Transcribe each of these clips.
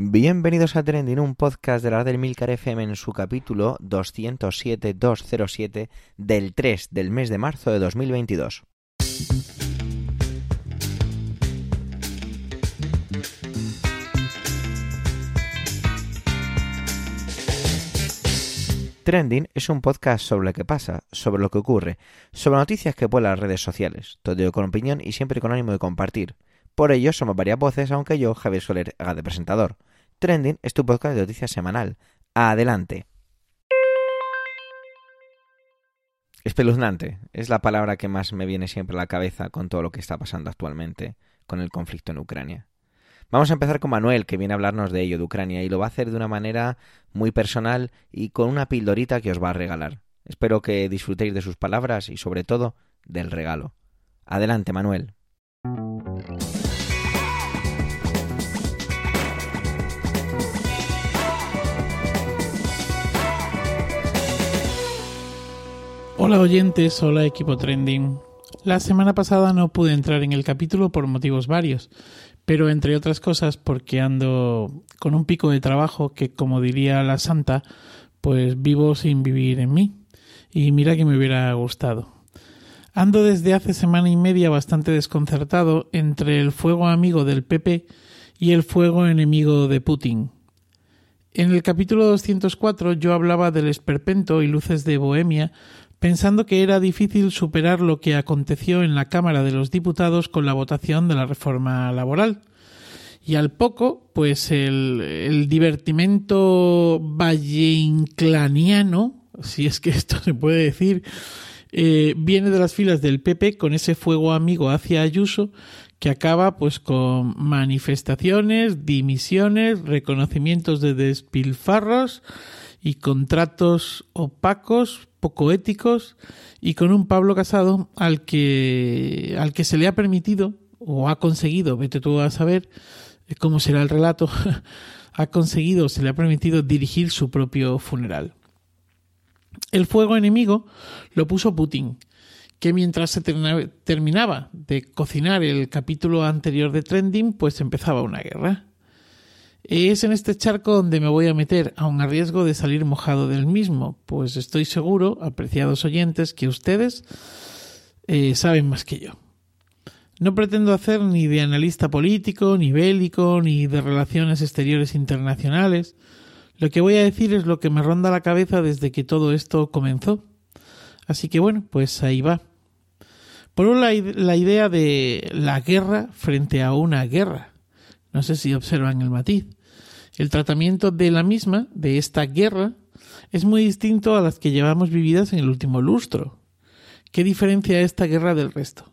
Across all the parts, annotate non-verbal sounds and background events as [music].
Bienvenidos a Trending, un podcast de la del Milcar FM en su capítulo 207-207 del 3 del mes de marzo de 2022. Trending es un podcast sobre lo que pasa, sobre lo que ocurre, sobre noticias que vuelan las redes sociales, todo con opinión y siempre con ánimo de compartir. Por ello somos varias voces, aunque yo, Javier Soler, haga de presentador. Trending es tu podcast de noticias semanal. Adelante. Espeluznante es la palabra que más me viene siempre a la cabeza con todo lo que está pasando actualmente con el conflicto en Ucrania. Vamos a empezar con Manuel, que viene a hablarnos de ello, de Ucrania, y lo va a hacer de una manera muy personal y con una pildorita que os va a regalar. Espero que disfrutéis de sus palabras y sobre todo del regalo. Adelante, Manuel. Hola oyentes, hola equipo trending. La semana pasada no pude entrar en el capítulo por motivos varios, pero entre otras cosas porque ando con un pico de trabajo que, como diría la santa, pues vivo sin vivir en mí. Y mira que me hubiera gustado. Ando desde hace semana y media bastante desconcertado entre el fuego amigo del PP y el fuego enemigo de Putin. En el capítulo 204 yo hablaba del esperpento y luces de Bohemia pensando que era difícil superar lo que aconteció en la Cámara de los Diputados con la votación de la reforma laboral. Y al poco, pues el, el divertimento valleinclaniano, si es que esto se puede decir, eh, viene de las filas del PP con ese fuego amigo hacia Ayuso que acaba pues con manifestaciones, dimisiones, reconocimientos de despilfarros y contratos opacos, poco éticos y con un Pablo Casado al que al que se le ha permitido o ha conseguido, vete tú a saber cómo será el relato, [laughs] ha conseguido, se le ha permitido dirigir su propio funeral. El fuego enemigo lo puso Putin, que mientras se terminaba de cocinar el capítulo anterior de Trending, pues empezaba una guerra. Es en este charco donde me voy a meter, aun a riesgo de salir mojado del mismo, pues estoy seguro, apreciados oyentes, que ustedes eh, saben más que yo. No pretendo hacer ni de analista político, ni bélico, ni de relaciones exteriores internacionales. Lo que voy a decir es lo que me ronda la cabeza desde que todo esto comenzó. Así que bueno, pues ahí va. Por un la idea de la guerra frente a una guerra. No sé si observan el matiz. El tratamiento de la misma, de esta guerra, es muy distinto a las que llevamos vividas en el último lustro. ¿Qué diferencia esta guerra del resto?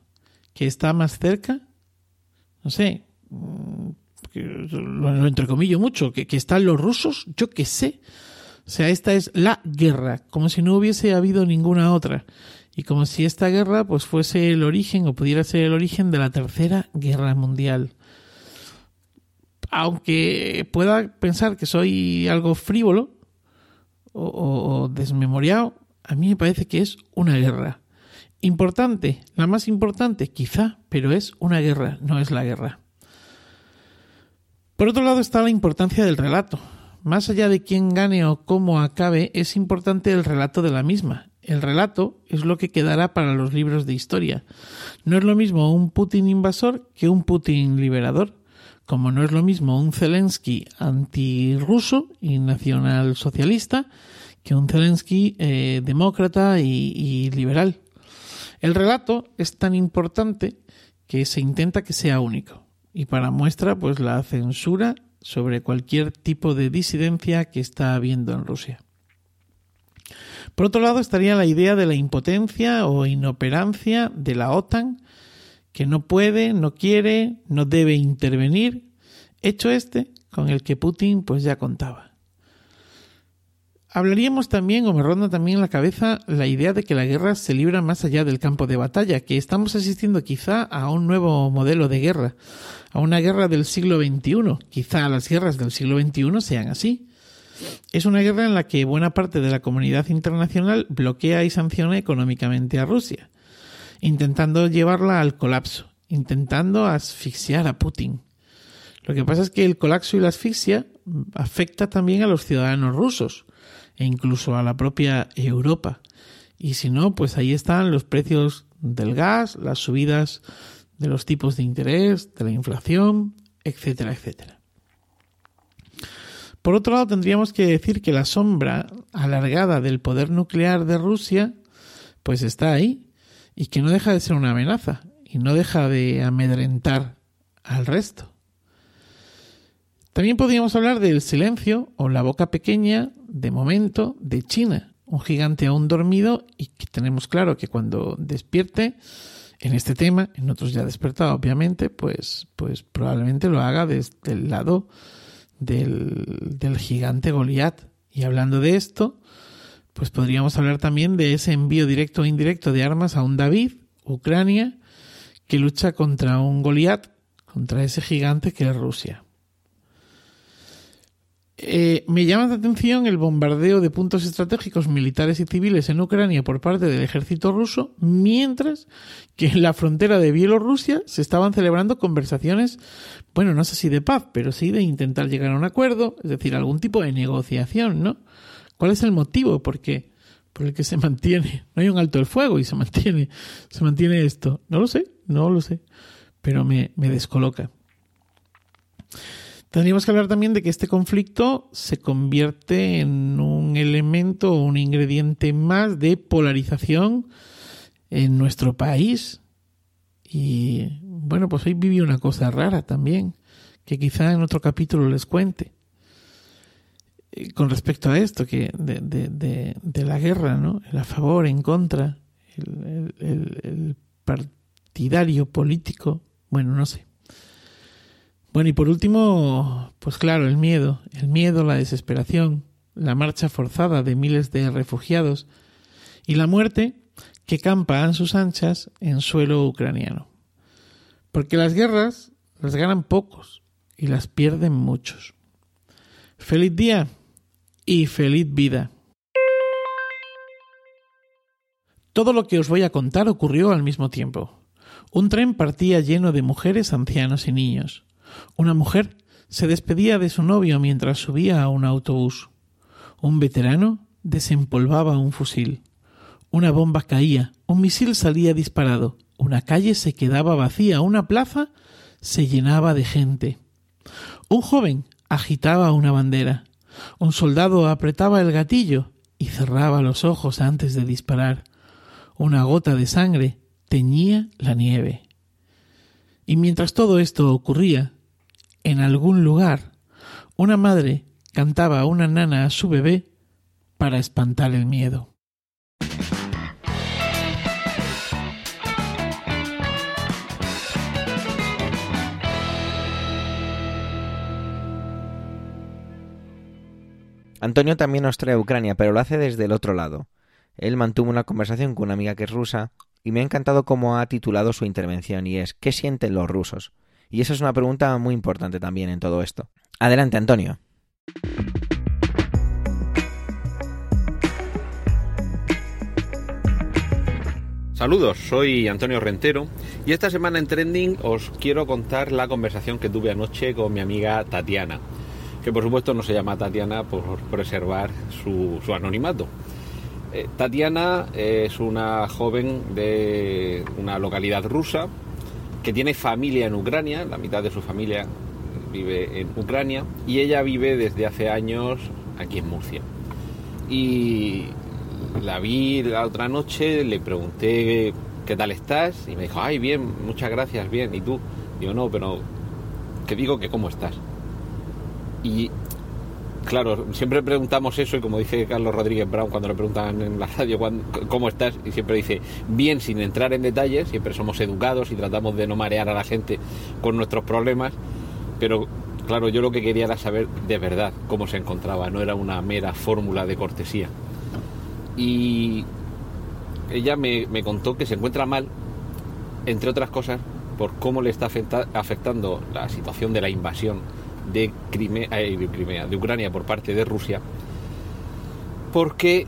¿Que está más cerca? No sé, mm, lo, entrecomillo mucho, que, están los rusos, yo qué sé. O sea, esta es la guerra, como si no hubiese habido ninguna otra. Y como si esta guerra pues fuese el origen o pudiera ser el origen de la tercera guerra mundial. Aunque pueda pensar que soy algo frívolo o, desmemoriado, a mí me parece que es una guerra. Importante, la más importante quizá, pero es una guerra, no es la guerra. Por otro lado está la importancia del relato. Más allá de quién gane o cómo acabe, es importante el relato de la misma. El relato es lo que quedará para los libros de historia. No es lo mismo un Putin invasor que un Putin liberador, como no es lo mismo un Zelensky antirruso y nacionalsocialista que un Zelensky eh, demócrata y, y liberal. El relato es tan importante que se intenta que sea único y para muestra pues la censura sobre cualquier tipo de disidencia que está habiendo en Rusia. Por otro lado estaría la idea de la impotencia o inoperancia de la OTAN, que no puede, no quiere, no debe intervenir, hecho este con el que Putin pues ya contaba. Hablaríamos también, o me ronda también en la cabeza, la idea de que la guerra se libra más allá del campo de batalla, que estamos asistiendo quizá a un nuevo modelo de guerra, a una guerra del siglo XXI. Quizá las guerras del siglo XXI sean así. Es una guerra en la que buena parte de la comunidad internacional bloquea y sanciona económicamente a Rusia, intentando llevarla al colapso, intentando asfixiar a Putin. Lo que pasa es que el colapso y la asfixia afecta también a los ciudadanos rusos e incluso a la propia Europa. Y si no, pues ahí están los precios del gas, las subidas de los tipos de interés, de la inflación, etcétera, etcétera. Por otro lado, tendríamos que decir que la sombra alargada del poder nuclear de Rusia, pues está ahí y que no deja de ser una amenaza y no deja de amedrentar al resto. También podríamos hablar del silencio o la boca pequeña, de momento, de China, un gigante aún dormido y que tenemos claro que cuando despierte en este tema, en otros ya despertado obviamente, pues, pues probablemente lo haga desde el lado del, del gigante Goliat. Y hablando de esto, pues podríamos hablar también de ese envío directo o indirecto de armas a un David, Ucrania, que lucha contra un Goliat, contra ese gigante que es Rusia. Eh, me llama la atención el bombardeo de puntos estratégicos militares y civiles en Ucrania por parte del ejército ruso, mientras que en la frontera de Bielorrusia se estaban celebrando conversaciones, bueno, no sé si de paz, pero sí de intentar llegar a un acuerdo, es decir, algún tipo de negociación, ¿no? ¿Cuál es el motivo por qué? Por el que se mantiene, no hay un alto el fuego y se mantiene, se mantiene esto. No lo sé, no lo sé, pero me, me descoloca. Tendríamos que hablar también de que este conflicto se convierte en un elemento o un ingrediente más de polarización en nuestro país. Y bueno, pues hoy viví una cosa rara también, que quizá en otro capítulo les cuente. Con respecto a esto, que de, de, de, la guerra, ¿no? El a favor, en contra, el, el, el partidario político, bueno, no sé. Bueno, y por último, pues claro, el miedo, el miedo, la desesperación, la marcha forzada de miles de refugiados y la muerte que campa a sus anchas en suelo ucraniano. Porque las guerras las ganan pocos y las pierden muchos. Feliz día y feliz vida. Todo lo que os voy a contar ocurrió al mismo tiempo. Un tren partía lleno de mujeres, ancianos y niños. Una mujer se despedía de su novio mientras subía a un autobús. Un veterano desempolvaba un fusil. Una bomba caía, un misil salía disparado, una calle se quedaba vacía, una plaza se llenaba de gente. Un joven agitaba una bandera. Un soldado apretaba el gatillo y cerraba los ojos antes de disparar. Una gota de sangre teñía la nieve. Y mientras todo esto ocurría, en algún lugar, una madre cantaba una nana a su bebé para espantar el miedo. Antonio también nos trae a Ucrania, pero lo hace desde el otro lado. Él mantuvo una conversación con una amiga que es rusa y me ha encantado cómo ha titulado su intervención y es ¿Qué sienten los rusos? Y esa es una pregunta muy importante también en todo esto. Adelante, Antonio. Saludos, soy Antonio Rentero y esta semana en Trending os quiero contar la conversación que tuve anoche con mi amiga Tatiana, que por supuesto no se llama Tatiana por preservar su, anonimato. Eh, Tatiana es una joven de una localidad rusa que tiene familia en Ucrania, la mitad de su familia vive en Ucrania y ella vive desde hace años aquí en Murcia. Y la vi la otra noche, le pregunté qué tal estás y me dijo, ay, bien, muchas gracias, bien, ¿y tú? Digo, no, pero que digo que cómo estás. Y claro, siempre preguntamos eso y como dice Carlos Rodríguez Brown cuando le preguntan en la radio cómo estás y siempre dice bien sin entrar en detalles, siempre somos educados y tratamos de no marear a la gente con nuestros problemas, pero claro, yo lo que quería era saber de verdad cómo se encontraba, no era una mera fórmula de cortesía. Y ella me, me contó que se encuentra mal, entre otras cosas, por cómo le está afectando la situación de la invasión de Crimea, eh, de, Crimea, de Ucrania por parte de Rusia, porque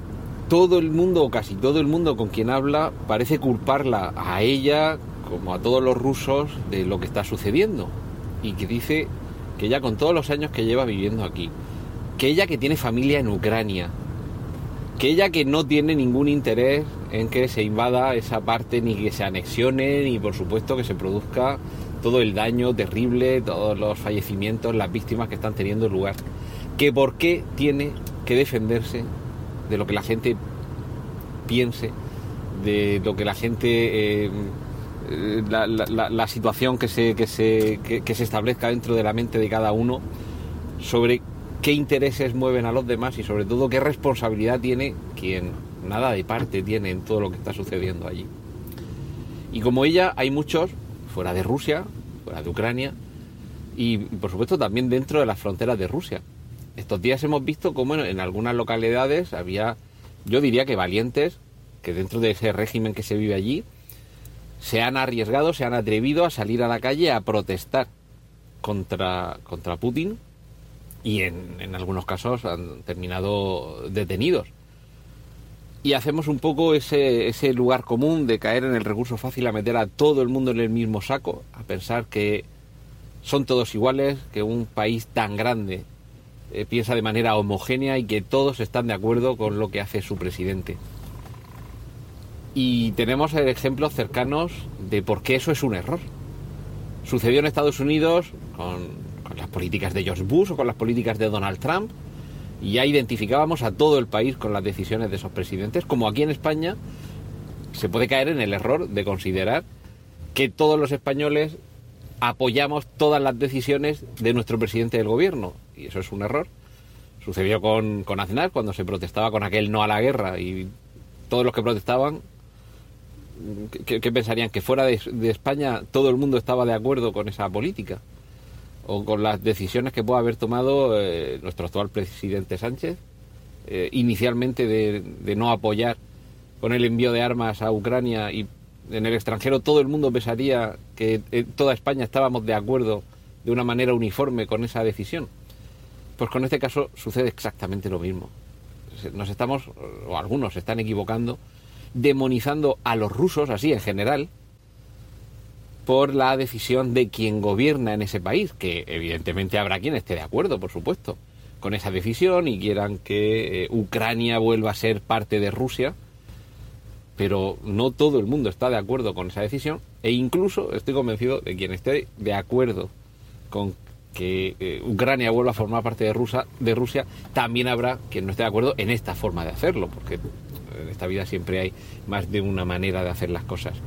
todo el mundo, o casi todo el mundo con quien habla, parece culparla a ella, como a todos los rusos, de lo que está sucediendo. Y que dice que ella con todos los años que lleva viviendo aquí, que ella que tiene familia en Ucrania, que ella que no tiene ningún interés en que se invada esa parte, ni que se anexione, ni por supuesto que se produzca todo el daño terrible, todos los fallecimientos, las víctimas que están teniendo lugar. Que por qué tiene que defenderse de lo que la gente piense, de lo que la gente... Eh, la, situación que se, que, se, que se establezca dentro de la mente de cada uno sobre qué intereses mueven a los demás y sobre todo qué responsabilidad tiene quien nada de parte tiene en todo lo que está sucediendo allí. Y como ella, hay muchos fuera de Rusia, fuera de Ucrania y por supuesto también dentro de las fronteras de Rusia. Estos días hemos visto cómo en algunas localidades había, yo diría que valientes, que dentro de ese régimen que se vive allí, se han arriesgado, se han atrevido a salir a la calle a protestar contra, contra Putin y en, algunos casos han terminado detenidos. Y hacemos un poco ese, ese lugar común de caer en el recurso fácil a meter a todo el mundo en el mismo saco, a pensar que son todos iguales, que un país tan grande eh, piensa de manera homogénea y que todos están de acuerdo con lo que hace su presidente. Y tenemos ejemplos cercanos de por qué eso es un error. Sucedió en Estados Unidos con, las políticas de George Bush o con las políticas de Donald Trump, y ya identificábamos a todo el país con las decisiones de esos presidentes, como aquí en España se puede caer en el error de considerar que todos los españoles apoyamos todas las decisiones de nuestro presidente del gobierno, y eso es un error. Sucedió con, con Aznar cuando se protestaba con aquel no a la guerra y todos los que protestaban ¿qué, pensarían? ¿Que fuera de, España todo el mundo estaba de acuerdo con esa política? ¿O con las decisiones que puede haber tomado eh, nuestro actual presidente Sánchez? Eh, inicialmente de, no apoyar con el envío de armas a Ucrania y en el extranjero todo el mundo pensaría que en eh, toda España estábamos de acuerdo de una manera uniforme con esa decisión. Pues con este caso sucede exactamente lo mismo. Nos estamos, o algunos se están equivocando, demonizando a los rusos, así en general, por la decisión de quien gobierna en ese país, que evidentemente habrá quien esté de acuerdo, por supuesto, con esa decisión y quieran que eh, Ucrania vuelva a ser parte de Rusia, pero no todo el mundo está de acuerdo con esa decisión e incluso estoy convencido de quien esté de acuerdo con que eh, Ucrania vuelva a formar parte de Rusia, de Rusia, también habrá quien no esté de acuerdo en esta forma de hacerlo, porque en esta vida siempre hay más de una manera de hacer las cosas.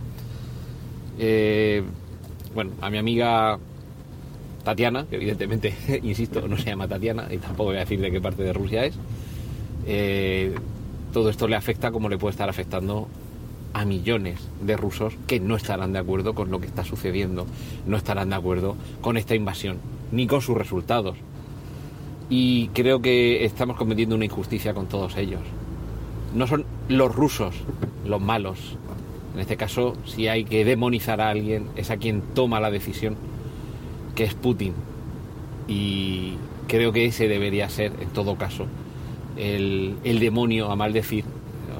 Eh, bueno, a mi amiga Tatiana, que evidentemente, [laughs] insisto, no se llama Tatiana y tampoco voy a decir de qué parte de Rusia es, eh, todo esto le afecta como le puede estar afectando a millones de rusos que no estarán de acuerdo con lo que está sucediendo, no estarán de acuerdo con esta invasión, ni con sus resultados. Y creo que estamos cometiendo una injusticia con todos ellos no son los rusos los malos. En este caso, si hay que demonizar a alguien, es a quien toma la decisión, que es Putin. Y creo que ese debería ser, en todo caso, el, demonio a maldecir,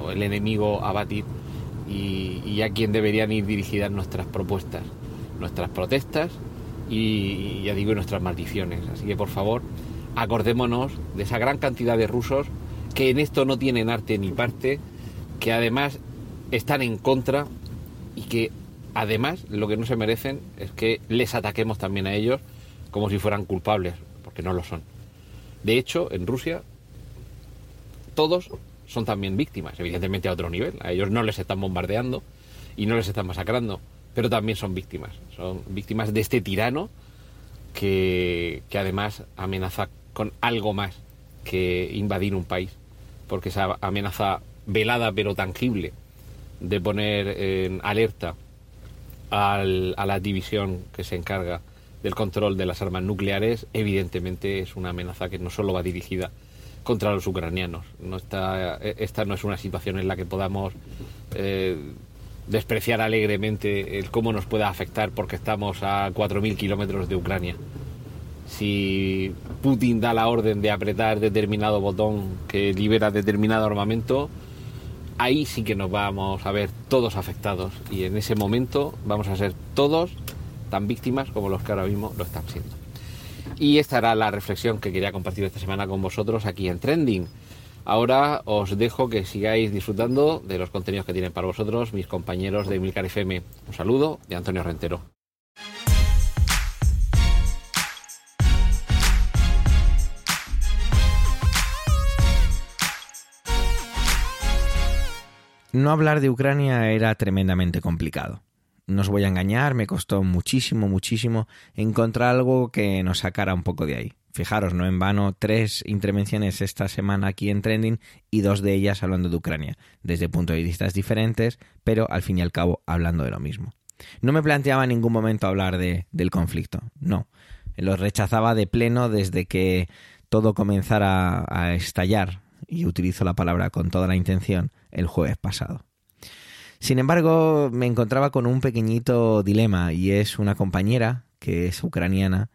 o el enemigo a batir, y, a quien deberían ir dirigidas nuestras propuestas, nuestras protestas y, ya digo, nuestras maldiciones. Así que, por favor, acordémonos de esa gran cantidad de rusos que en esto no tienen arte ni parte, que además están en contra y que además lo que no se merecen es que les ataquemos también a ellos como si fueran culpables, porque no lo son. De hecho, en Rusia todos son también víctimas, evidentemente a otro nivel. A ellos no les están bombardeando y no les están masacrando, pero también son víctimas. Son víctimas de este tirano que, que además amenaza con algo más que invadir un país porque esa amenaza velada pero tangible de poner en alerta a la división que se encarga del control de las armas nucleares, evidentemente es una amenaza que no solo va dirigida contra los ucranianos. No está, esta no es una situación en la que podamos eh, despreciar alegremente el cómo nos pueda afectar porque estamos a 4.000 kilómetros de Ucrania si Putin da la orden de apretar determinado botón que libera determinado armamento, ahí sí que nos vamos a ver todos afectados y en ese momento vamos a ser todos tan víctimas como los que ahora mismo lo están siendo. Y esta era la reflexión que quería compartir esta semana con vosotros aquí en Trending. Ahora os dejo que sigáis disfrutando de los contenidos que tienen para vosotros mis compañeros de Milcar FM. Un saludo de Antonio Rentero. No hablar de Ucrania era tremendamente complicado. No os voy a engañar, me costó muchísimo, muchísimo encontrar algo que nos sacara un poco de ahí. Fijaros, no en vano, tres intervenciones esta semana aquí en Trending y dos de ellas hablando de Ucrania, desde puntos de vista diferentes, pero al fin y al cabo hablando de lo mismo. No me planteaba en ningún momento hablar de, del conflicto, no. Lo rechazaba de pleno desde que todo comenzara a estallar, y utilizo la palabra con toda la intención, el jueves pasado. Sin embargo, me encontraba con un pequeñito dilema y es una compañera que es ucraniana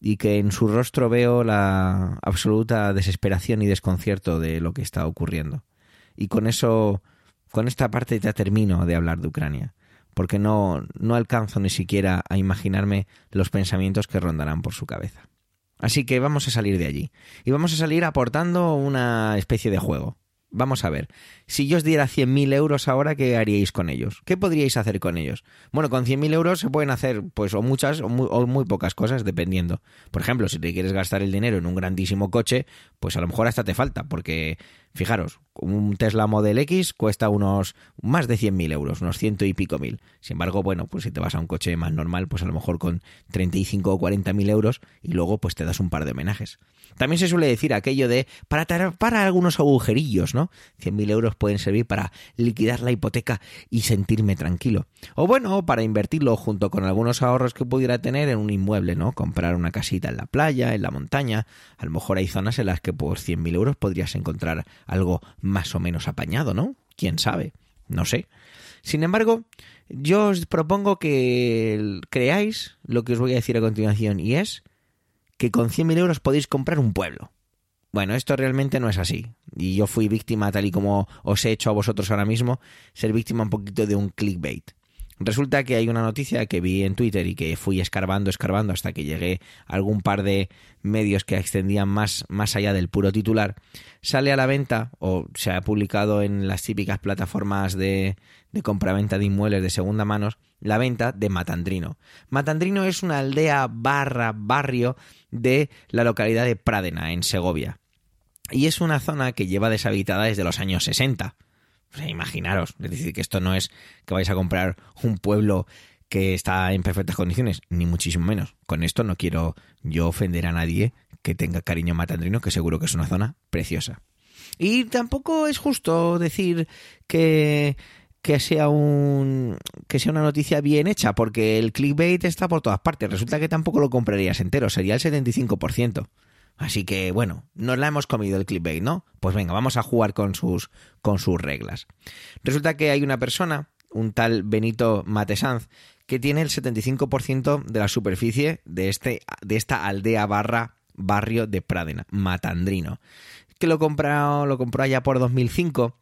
y que en su rostro veo la absoluta desesperación y desconcierto de lo que está ocurriendo. Y con eso, con esta parte ya termino de hablar de Ucrania, porque no, no alcanzo ni siquiera a imaginarme los pensamientos que rondarán por su cabeza. Así que vamos a salir de allí. Y vamos a salir aportando una especie de juego. Vamos a ver, si yo os diera 100.000 euros ahora, ¿qué haríais con ellos? ¿Qué podríais hacer con ellos? Bueno, con 100.000 euros se pueden hacer, pues, o muchas o muy, o muy, pocas cosas, dependiendo. Por ejemplo, si te quieres gastar el dinero en un grandísimo coche, pues a lo mejor hasta te falta, porque, fijaros, un Tesla Model X cuesta unos más de 100.000 euros, unos ciento y pico mil. Sin embargo, bueno, pues si te vas a un coche más normal, pues a lo mejor con 35 o 40.000 euros y luego pues te das un par de homenajes. También se suele decir aquello de para para algunos agujerillos, ¿no? 100.000 euros pueden servir para liquidar la hipoteca y sentirme tranquilo. O bueno, para invertirlo junto con algunos ahorros que pudiera tener en un inmueble, ¿no? Comprar una casita en la playa, en la montaña. A lo mejor hay zonas en las que por 100.000 euros podrías encontrar algo más o menos apañado, ¿no? ¿Quién sabe? No sé. Sin embargo, yo os propongo que creáis lo que os voy a decir a continuación y es que con 100.000 euros podéis comprar un pueblo. Bueno, esto realmente no es así. Y yo fui víctima, tal y como os he hecho a vosotros ahora mismo, ser víctima un poquito de un clickbait. Resulta que hay una noticia que vi en Twitter y que fui escarbando, escarbando hasta que llegué a algún par de medios que extendían más, más allá del puro titular. Sale a la venta o se ha publicado en las típicas plataformas de, de compraventa de inmuebles de segunda mano la venta de Matandrino. Matandrino es una aldea barra barrio de la localidad de Pradena, en Segovia. Y es una zona que lleva deshabitada desde los años 60. Imaginaros, es decir, que esto no es que vais a comprar un pueblo que está en perfectas condiciones, ni muchísimo menos. Con esto no quiero yo ofender a nadie que tenga cariño matandrino, que seguro que es una zona preciosa. Y tampoco es justo decir que que sea un que sea una noticia bien hecha, porque el clickbait está por todas partes. Resulta que tampoco lo comprarías entero, sería el 75%. Así que bueno, nos la hemos comido el clickbait, ¿no? Pues venga, vamos a jugar con sus, con sus reglas. Resulta que hay una persona, un tal Benito Matesanz, que tiene el 75% de la superficie de, este, de esta aldea barra barrio de Pradena, Matandrino, que lo compró, lo compró allá por 2005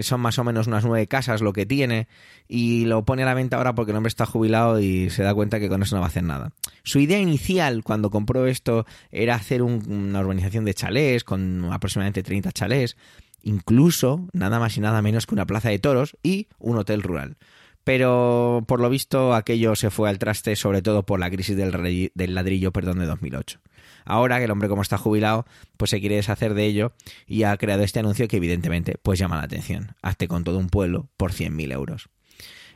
son más o menos unas nueve casas lo que tiene, y lo pone a la venta ahora porque el hombre está jubilado y se da cuenta que con eso no va a hacer nada. Su idea inicial cuando compró esto era hacer una urbanización de chalés con aproximadamente 30 chalés, incluso nada más y nada menos que una plaza de toros y un hotel rural. Pero por lo visto aquello se fue al traste sobre todo por la crisis del, del ladrillo perdón, de 2008. Ahora que el hombre como está jubilado, pues se quiere deshacer de ello y ha creado este anuncio que evidentemente pues llama la atención. Hazte con todo un pueblo por 100.000 euros.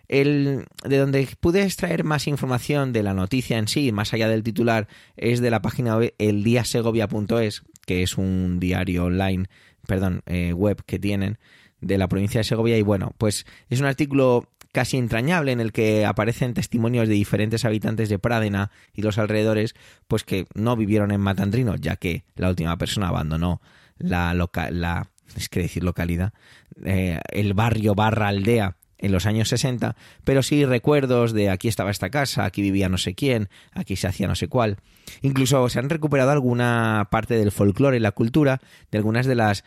El, de donde pude extraer más información de la noticia en sí, más allá del titular, es de la página web eldiasegovia.es, que es un diario online, perdón, eh, web que tienen de la provincia de Segovia y bueno, pues es un artículo casi entrañable en el que aparecen testimonios de diferentes habitantes de Pradena y los alrededores, pues que no vivieron en Matandrino, ya que la última persona abandonó la, la es que decir localidad, eh, el barrio barra aldea en los años 60, pero sí recuerdos de aquí estaba esta casa, aquí vivía no sé quién, aquí se hacía no sé cuál. Incluso se han recuperado alguna parte del folclore y la cultura de algunas de las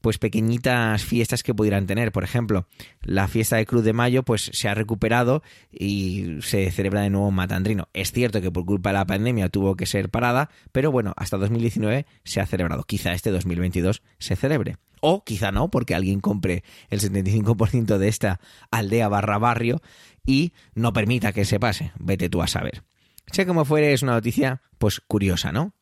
pues pequeñitas fiestas que pudieran tener. Por ejemplo, la fiesta de Cruz de Mayo pues se ha recuperado y se celebra de nuevo Matandrino. Es cierto que por culpa de la pandemia tuvo que ser parada, pero bueno, hasta 2019 se ha celebrado. Quizá este 2022 se celebre. O quizá no, porque alguien compre el 75% de esta aldea barra barrio y no permita que se pase. Vete tú a saber. Sea como fuere, es una noticia pues curiosa, ¿no?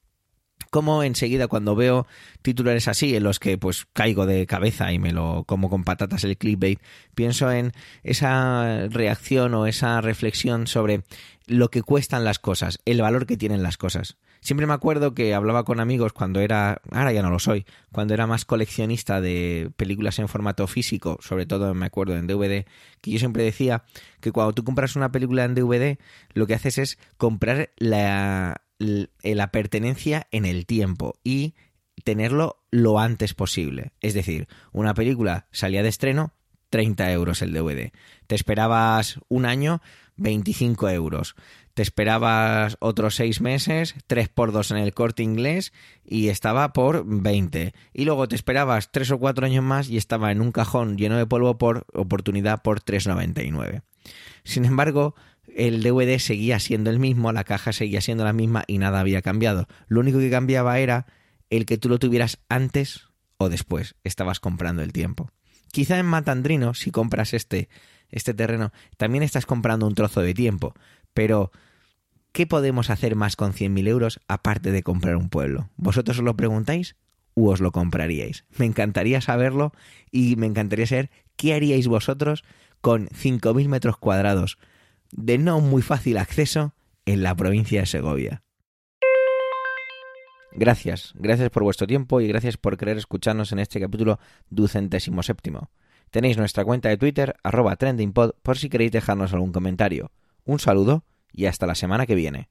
Como enseguida cuando veo titulares así en los que pues caigo de cabeza y me lo como con patatas el clickbait, pienso en esa reacción o esa reflexión sobre lo que cuestan las cosas, el valor que tienen las cosas. Siempre me acuerdo que hablaba con amigos cuando era, ahora ya no lo soy, cuando era más coleccionista de películas en formato físico, sobre todo me acuerdo en DVD, que yo siempre decía que cuando tú compras una película en DVD, lo que haces es comprar la, la pertenencia en el tiempo y tenerlo lo antes posible. Es decir, una película salía de estreno, 30 euros el DVD. Te esperabas un año, 25 euros. Te esperabas otros seis meses, 3 por 2 en el corte inglés y estaba por 20. Y luego te esperabas 3 o 4 años más y estaba en un cajón lleno de polvo por oportunidad por 3,99. Sin embargo, el DVD seguía siendo el mismo, la caja seguía siendo la misma y nada había cambiado. Lo único que cambiaba era el que tú lo tuvieras antes o después. Estabas comprando el tiempo. Quizá en Matandrino, si compras este, este terreno, también estás comprando un trozo de tiempo. Pero, ¿qué podemos hacer más con 100.000 euros aparte de comprar un pueblo? ¿Vosotros os lo preguntáis? ¿U os lo compraríais? Me encantaría saberlo y me encantaría saber qué haríais vosotros con 5.000 metros cuadrados de no muy fácil acceso en la provincia de Segovia. Gracias, gracias por vuestro tiempo y gracias por querer escucharnos en este capítulo ducentésimo séptimo. Tenéis nuestra cuenta de Twitter, arroba trendingpod, por si queréis dejarnos algún comentario. Un saludo y hasta la semana que viene.